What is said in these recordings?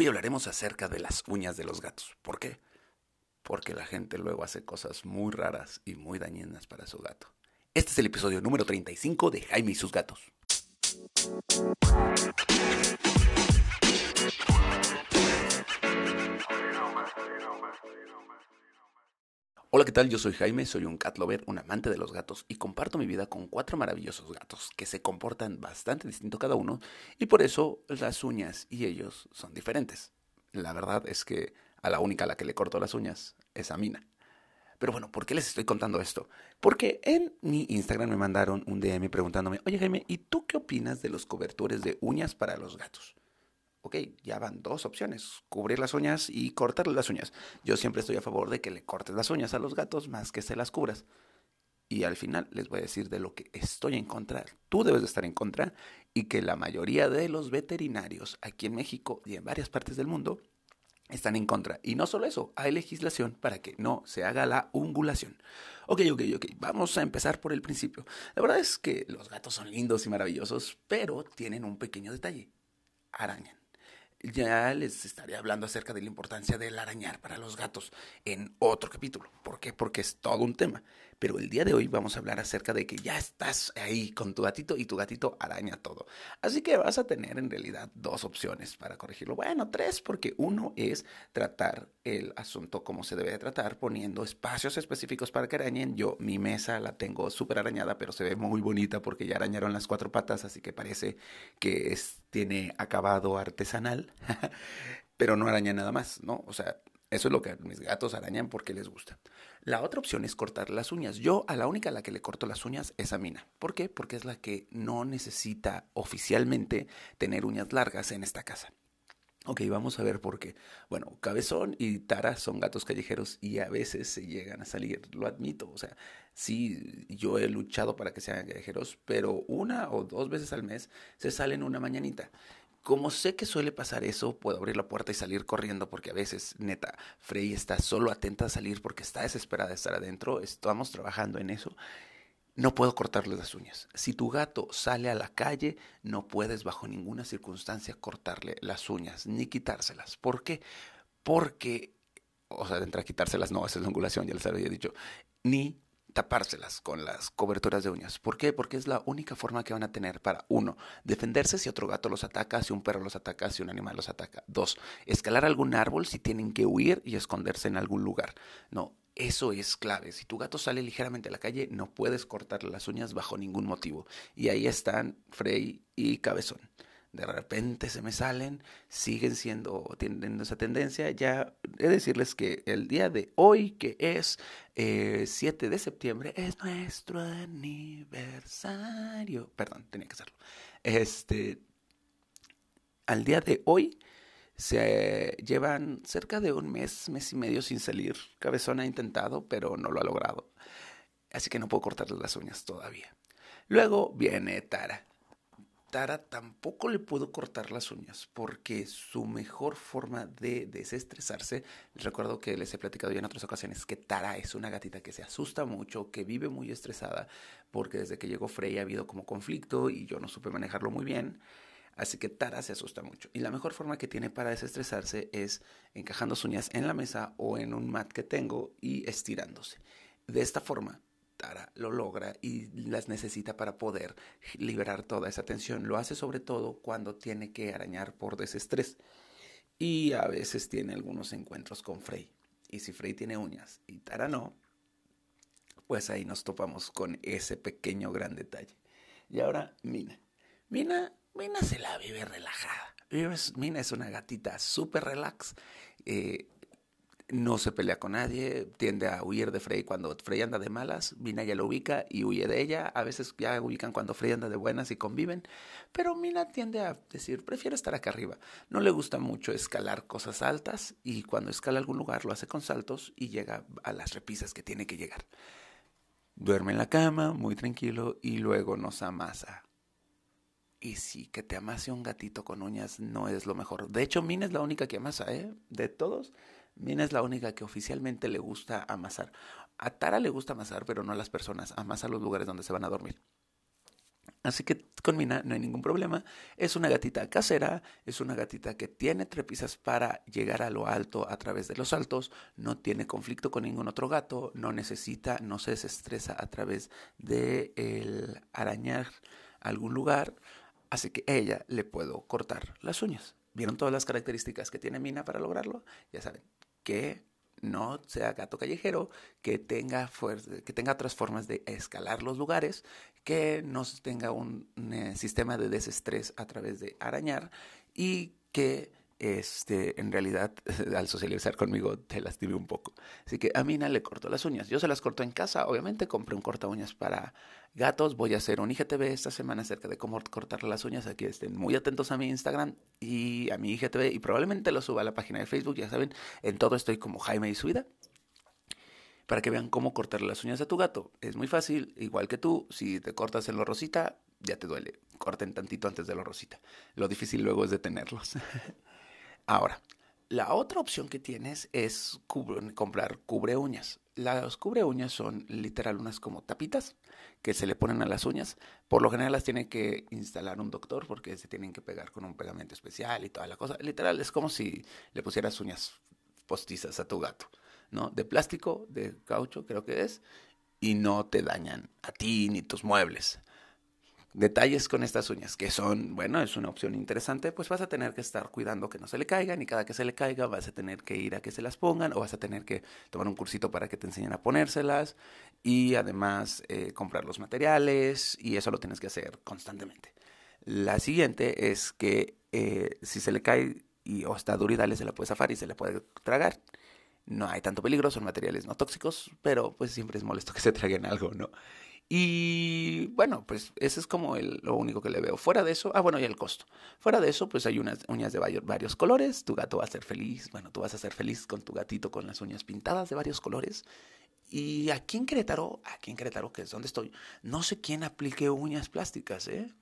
Hoy hablaremos acerca de las uñas de los gatos. ¿Por qué? Porque la gente luego hace cosas muy raras y muy dañinas para su gato. Este es el episodio número 35 de Jaime y sus gatos. Hola, ¿qué tal? Yo soy Jaime, soy un cat lover, un amante de los gatos y comparto mi vida con cuatro maravillosos gatos que se comportan bastante distinto cada uno y por eso las uñas y ellos son diferentes. La verdad es que a la única a la que le corto las uñas es a Mina. Pero bueno, ¿por qué les estoy contando esto? Porque en mi Instagram me mandaron un DM preguntándome, oye Jaime, ¿y tú qué opinas de los cobertores de uñas para los gatos? Ok, ya van dos opciones, cubrir las uñas y cortarle las uñas. Yo siempre estoy a favor de que le cortes las uñas a los gatos más que se las cubras. Y al final les voy a decir de lo que estoy en contra. Tú debes de estar en contra y que la mayoría de los veterinarios aquí en México y en varias partes del mundo están en contra. Y no solo eso, hay legislación para que no se haga la ungulación. Ok, ok, ok, vamos a empezar por el principio. La verdad es que los gatos son lindos y maravillosos, pero tienen un pequeño detalle. Arañan ya les estaré hablando acerca de la importancia del arañar para los gatos en otro capítulo. ¿Por qué? Porque es todo un tema. Pero el día de hoy vamos a hablar acerca de que ya estás ahí con tu gatito y tu gatito araña todo. Así que vas a tener en realidad dos opciones para corregirlo. Bueno, tres, porque uno es tratar el asunto como se debe de tratar, poniendo espacios específicos para que arañen. Yo mi mesa la tengo súper arañada, pero se ve muy bonita porque ya arañaron las cuatro patas, así que parece que es, tiene acabado artesanal. pero no araña nada más, ¿no? O sea, eso es lo que mis gatos arañan porque les gusta. La otra opción es cortar las uñas. Yo a la única a la que le corto las uñas es a Mina. ¿Por qué? Porque es la que no necesita oficialmente tener uñas largas en esta casa. Ok, vamos a ver por qué. Bueno, Cabezón y Tara son gatos callejeros y a veces se llegan a salir, lo admito. O sea, sí, yo he luchado para que sean callejeros, pero una o dos veces al mes se salen una mañanita. Como sé que suele pasar eso, puedo abrir la puerta y salir corriendo porque a veces, neta, Frey está solo atenta a salir porque está desesperada de estar adentro. Estamos trabajando en eso. No puedo cortarle las uñas. Si tu gato sale a la calle, no puedes bajo ninguna circunstancia cortarle las uñas ni quitárselas. ¿Por qué? Porque, o sea, a quitárselas, no, esa es la angulación, ya les había dicho, ni tapárselas con las coberturas de uñas. ¿Por qué? Porque es la única forma que van a tener para, uno, defenderse si otro gato los ataca, si un perro los ataca, si un animal los ataca. Dos, escalar algún árbol si tienen que huir y esconderse en algún lugar. No, eso es clave. Si tu gato sale ligeramente a la calle, no puedes cortarle las uñas bajo ningún motivo. Y ahí están Frey y Cabezón de repente se me salen, siguen siendo, teniendo esa tendencia. Ya he de decirles que el día de hoy, que es 7 eh, de septiembre, es nuestro aniversario. Perdón, tenía que hacerlo. Este, al día de hoy se llevan cerca de un mes, mes y medio sin salir. Cabezón ha intentado, pero no lo ha logrado. Así que no puedo cortarle las uñas todavía. Luego viene Tara. Tara tampoco le puedo cortar las uñas porque su mejor forma de desestresarse, les recuerdo que les he platicado ya en otras ocasiones que Tara es una gatita que se asusta mucho, que vive muy estresada porque desde que llegó Frey ha habido como conflicto y yo no supe manejarlo muy bien. Así que Tara se asusta mucho. Y la mejor forma que tiene para desestresarse es encajando sus uñas en la mesa o en un mat que tengo y estirándose. De esta forma, Tara lo logra y las necesita para poder liberar toda esa tensión. Lo hace sobre todo cuando tiene que arañar por desestrés. Y a veces tiene algunos encuentros con Frey. Y si Frey tiene uñas y Tara no, pues ahí nos topamos con ese pequeño gran detalle. Y ahora Mina. Mina, Mina se la vive relajada. Mina es una gatita súper relax. Eh, no se pelea con nadie, tiende a huir de Frey cuando Frey anda de malas, Mina ya lo ubica y huye de ella, a veces ya ubican cuando Frey anda de buenas y conviven, pero Mina tiende a decir, prefiero estar acá arriba, no le gusta mucho escalar cosas altas y cuando escala algún lugar lo hace con saltos y llega a las repisas que tiene que llegar. Duerme en la cama, muy tranquilo, y luego nos amasa. Y sí, que te amase un gatito con uñas no es lo mejor. De hecho, Mina es la única que amasa, ¿eh? De todos Mina es la única que oficialmente le gusta amasar. A Tara le gusta amasar, pero no a las personas. Amasa los lugares donde se van a dormir. Así que con Mina no hay ningún problema. Es una gatita casera, es una gatita que tiene trepisas para llegar a lo alto a través de los saltos, no tiene conflicto con ningún otro gato, no necesita, no se desestresa a través de el arañar algún lugar, así que a ella le puedo cortar las uñas. ¿Vieron todas las características que tiene Mina para lograrlo? Ya saben que no sea gato callejero, que tenga, que tenga otras formas de escalar los lugares, que no tenga un, eh, sistema de desestrés a través de arañar y que este, en realidad al socializar conmigo te lastime un poco. Así que a Mina le corto las uñas. Yo se las corto en casa, obviamente compré un corta uñas para gatos. Voy a hacer un IGTV esta semana acerca de cómo cortar las uñas. Aquí estén muy atentos a mi Instagram y a mi IGTV y probablemente lo suba a la página de Facebook. Ya saben, en todo estoy como Jaime y su vida. Para que vean cómo cortar las uñas a tu gato. Es muy fácil, igual que tú. Si te cortas en lo rosita, ya te duele. Corten tantito antes de lo rosita. Lo difícil luego es detenerlos. Ahora, la otra opción que tienes es comprar cubre uñas. Las cubre uñas son literal unas como tapitas que se le ponen a las uñas. Por lo general las tiene que instalar un doctor porque se tienen que pegar con un pegamento especial y toda la cosa. Literal es como si le pusieras uñas postizas a tu gato, ¿no? De plástico, de caucho creo que es, y no te dañan a ti ni tus muebles detalles con estas uñas, que son, bueno, es una opción interesante, pues vas a tener que estar cuidando que no se le caigan y cada que se le caiga vas a tener que ir a que se las pongan o vas a tener que tomar un cursito para que te enseñen a ponérselas y además eh, comprar los materiales y eso lo tienes que hacer constantemente. La siguiente es que eh, si se le cae y o está duro y dale, se la puede zafar y se la puede tragar. No hay tanto peligro, son materiales no tóxicos, pero pues siempre es molesto que se traguen algo, ¿no? Y bueno, pues ese es como lo único que le veo. Fuera de eso, ah, bueno, y el costo. Fuera de eso, pues hay unas uñas de varios, varios colores. Tu gato va a ser feliz. Bueno, tú vas a ser feliz con tu gatito con las uñas pintadas de varios colores. Y aquí en Querétaro, aquí en Querétaro, que es donde estoy, no sé quién aplique uñas plásticas, ¿eh?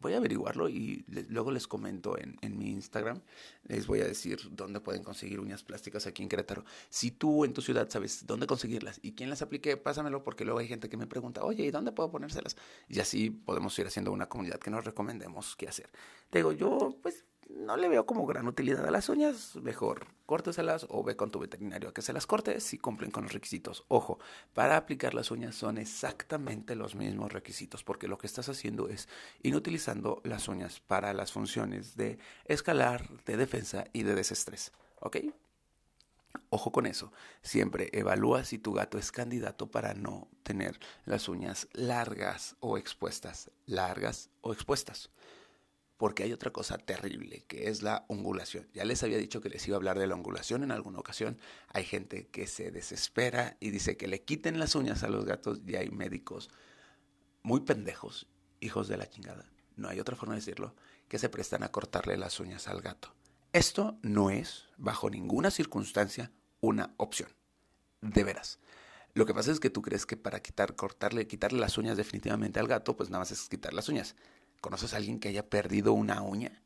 Voy a averiguarlo y luego les comento en, en, mi Instagram. Les voy a decir dónde pueden conseguir uñas plásticas aquí en Querétaro. Si tú en tu ciudad sabes dónde conseguirlas y quién las aplique, pásamelo porque luego hay gente que me pregunta, oye, ¿y dónde puedo ponérselas? Y así podemos ir haciendo una comunidad que nos recomendemos qué hacer. Te digo, yo pues no le veo como gran utilidad a las uñas, mejor córteselas o ve con tu veterinario a que se las corte si cumplen con los requisitos. Ojo, para aplicar las uñas son exactamente los mismos requisitos porque lo que estás haciendo es inutilizando las uñas para las funciones de escalar, de defensa y de desestrés. ¿Ok? Ojo con eso, siempre evalúa si tu gato es candidato para no tener las uñas largas o expuestas, largas o expuestas porque hay otra cosa terrible, que es la ongulación. Ya les había dicho que les iba a hablar de la ongulación en alguna ocasión. Hay gente que se desespera y dice que le quiten las uñas a los gatos y hay médicos muy pendejos, hijos de la chingada, no hay otra forma de decirlo, que se prestan a cortarle las uñas al gato. Esto no es, bajo ninguna circunstancia, una opción. De veras. Lo que pasa es que tú crees que para quitar, cortarle, quitarle las uñas definitivamente al gato, pues nada más es quitar las uñas. ¿Conoces a alguien que haya perdido una uña?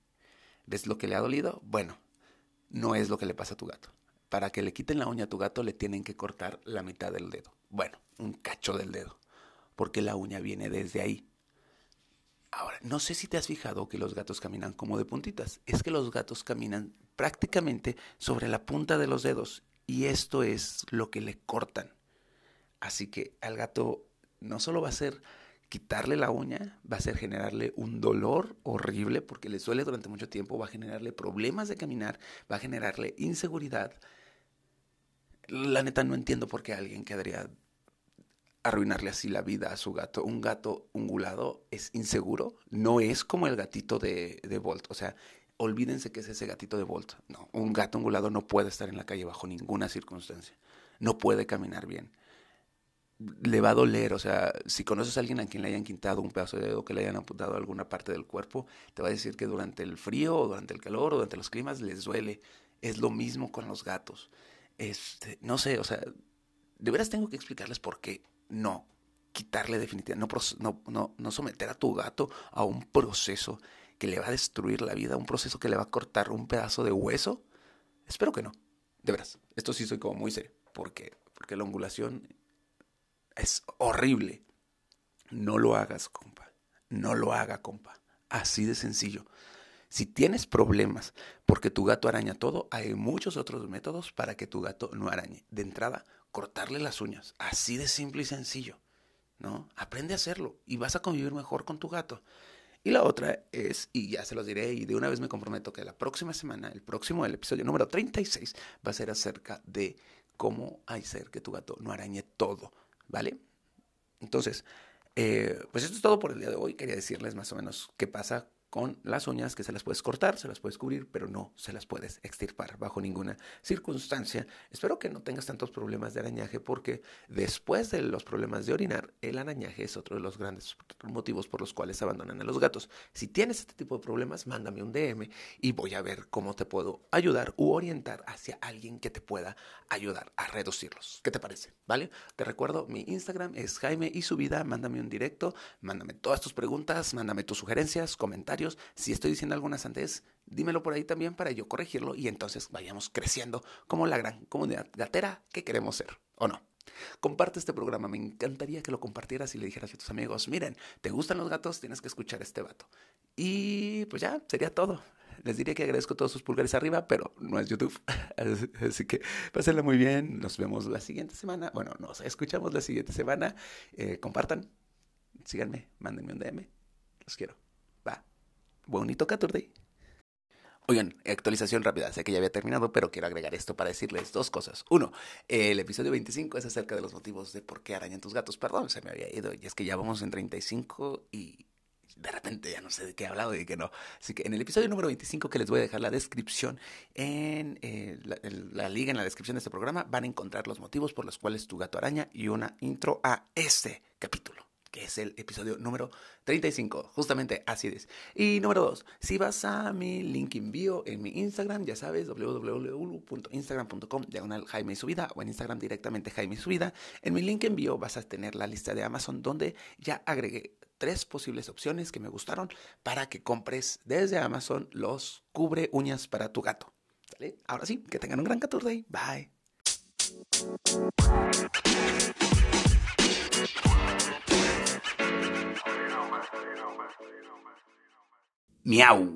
¿Ves lo que le ha dolido? Bueno, no es lo que le pasa a tu gato. Para que le quiten la uña a tu gato le tienen que cortar la mitad del dedo. Bueno, un cacho del dedo. Porque la uña viene desde ahí. Ahora, no sé si te has fijado que los gatos caminan como de puntitas. Es que los gatos caminan prácticamente sobre la punta de los dedos. Y esto es lo que le cortan. Así que al gato no solo va a ser quitarle la uña va a ser generarle un dolor horrible porque le suele durante mucho tiempo, va a generarle problemas de caminar, va a generarle inseguridad. La neta no entiendo por qué alguien querría arruinarle así la vida a su gato. Un gato ungulado es inseguro, no es como el gatito de, de Bolt. O sea, olvídense que es ese gatito de Bolt. No, un gato ungulado no puede estar en la calle bajo ninguna circunstancia. No puede caminar bien le va a doler. O sea, si conoces a alguien a quien le hayan quitado un pedazo de dedo, que le hayan apuntado alguna parte del cuerpo, te va a decir que durante el frío, o durante el calor, o durante los climas les duele. Es lo mismo con los gatos. Este, no sé, o sea, de veras tengo que explicarles por qué no quitarle definitivamente, no, no, no someter a tu gato a un proceso que le va a destruir la vida, un proceso que le va a cortar un pedazo de hueso. Espero que no. De veras, esto sí soy como muy serio, porque, porque la ongulación es horrible. No lo hagas, compa. no lo haga, compa. Así de sencillo. Si tienes problemas porque tu gato araña todo, hay muchos otros métodos para que tu gato no arañe. De entrada, cortarle las uñas. Así de simple y sencillo. ¿No? Aprende a hacerlo y vas a convivir mejor con tu gato. Y la otra es, y ya se los diré, y de una vez me comprometo que la próxima semana, el próximo, episodio número 36, va a ser acerca de cómo hacer que tu gato no arañe todo, ¿vale? Entonces, eh, pues esto es todo por el día de hoy. Quería decirles más o menos qué pasa con las uñas que se las puedes cortar, se las puedes cubrir, pero no se las puedes extirpar bajo ninguna circunstancia. Espero que no tengas tantos problemas de arañaje porque después de los problemas de orinar, el arañaje es otro de los grandes motivos por los cuales abandonan a los gatos. Si tienes este tipo de problemas, mándame un DM y voy a ver cómo te puedo ayudar u orientar hacia alguien que te pueda ayudar a reducirlos. ¿Qué te parece? ¿Vale? Te recuerdo, mi Instagram es Jaime y su vida, mándame un directo, mándame todas tus preguntas, mándame tus sugerencias, comentarios si estoy diciendo alguna santez, dímelo por ahí también para yo corregirlo y entonces vayamos creciendo como la gran comunidad gatera que queremos ser, ¿o no? Comparte este programa, me encantaría que lo compartieras y le dijeras a tus amigos, miren, ¿te gustan los gatos? Tienes que escuchar este vato. Y pues ya, sería todo. Les diría que agradezco todos sus pulgares arriba, pero no es YouTube. Así que pásenla muy bien. Nos vemos la siguiente semana. Bueno, nos escuchamos la siguiente semana. Eh, compartan, síganme, mándenme un DM. Los quiero bonito Caturday. Oigan, actualización rápida, sé que ya había terminado, pero quiero agregar esto para decirles dos cosas. Uno, el episodio 25 es acerca de los motivos de por qué arañan tus gatos. Perdón, se me había ido, y es que ya vamos en 35 y de repente ya no sé de qué he hablado y de qué no. Así que en el episodio número 25, que les voy a dejar la descripción en eh, la, la, liga, en la descripción de este programa, van a encontrar los motivos por los cuales tu gato araña y una intro a este capítulo que es el episodio número 35. Justamente así es. Y número 2, si vas a mi link envío en mi Instagram, ya sabes, www.instagram.com, diagonal Jaime Subida, o en Instagram directamente Jaime Subida, en mi link envío vas a tener la lista de Amazon donde ya agregué tres posibles opciones que me gustaron para que compres desde Amazon los cubre uñas para tu gato. Ahora sí, que tengan un gran Caturday. Bye. Miau.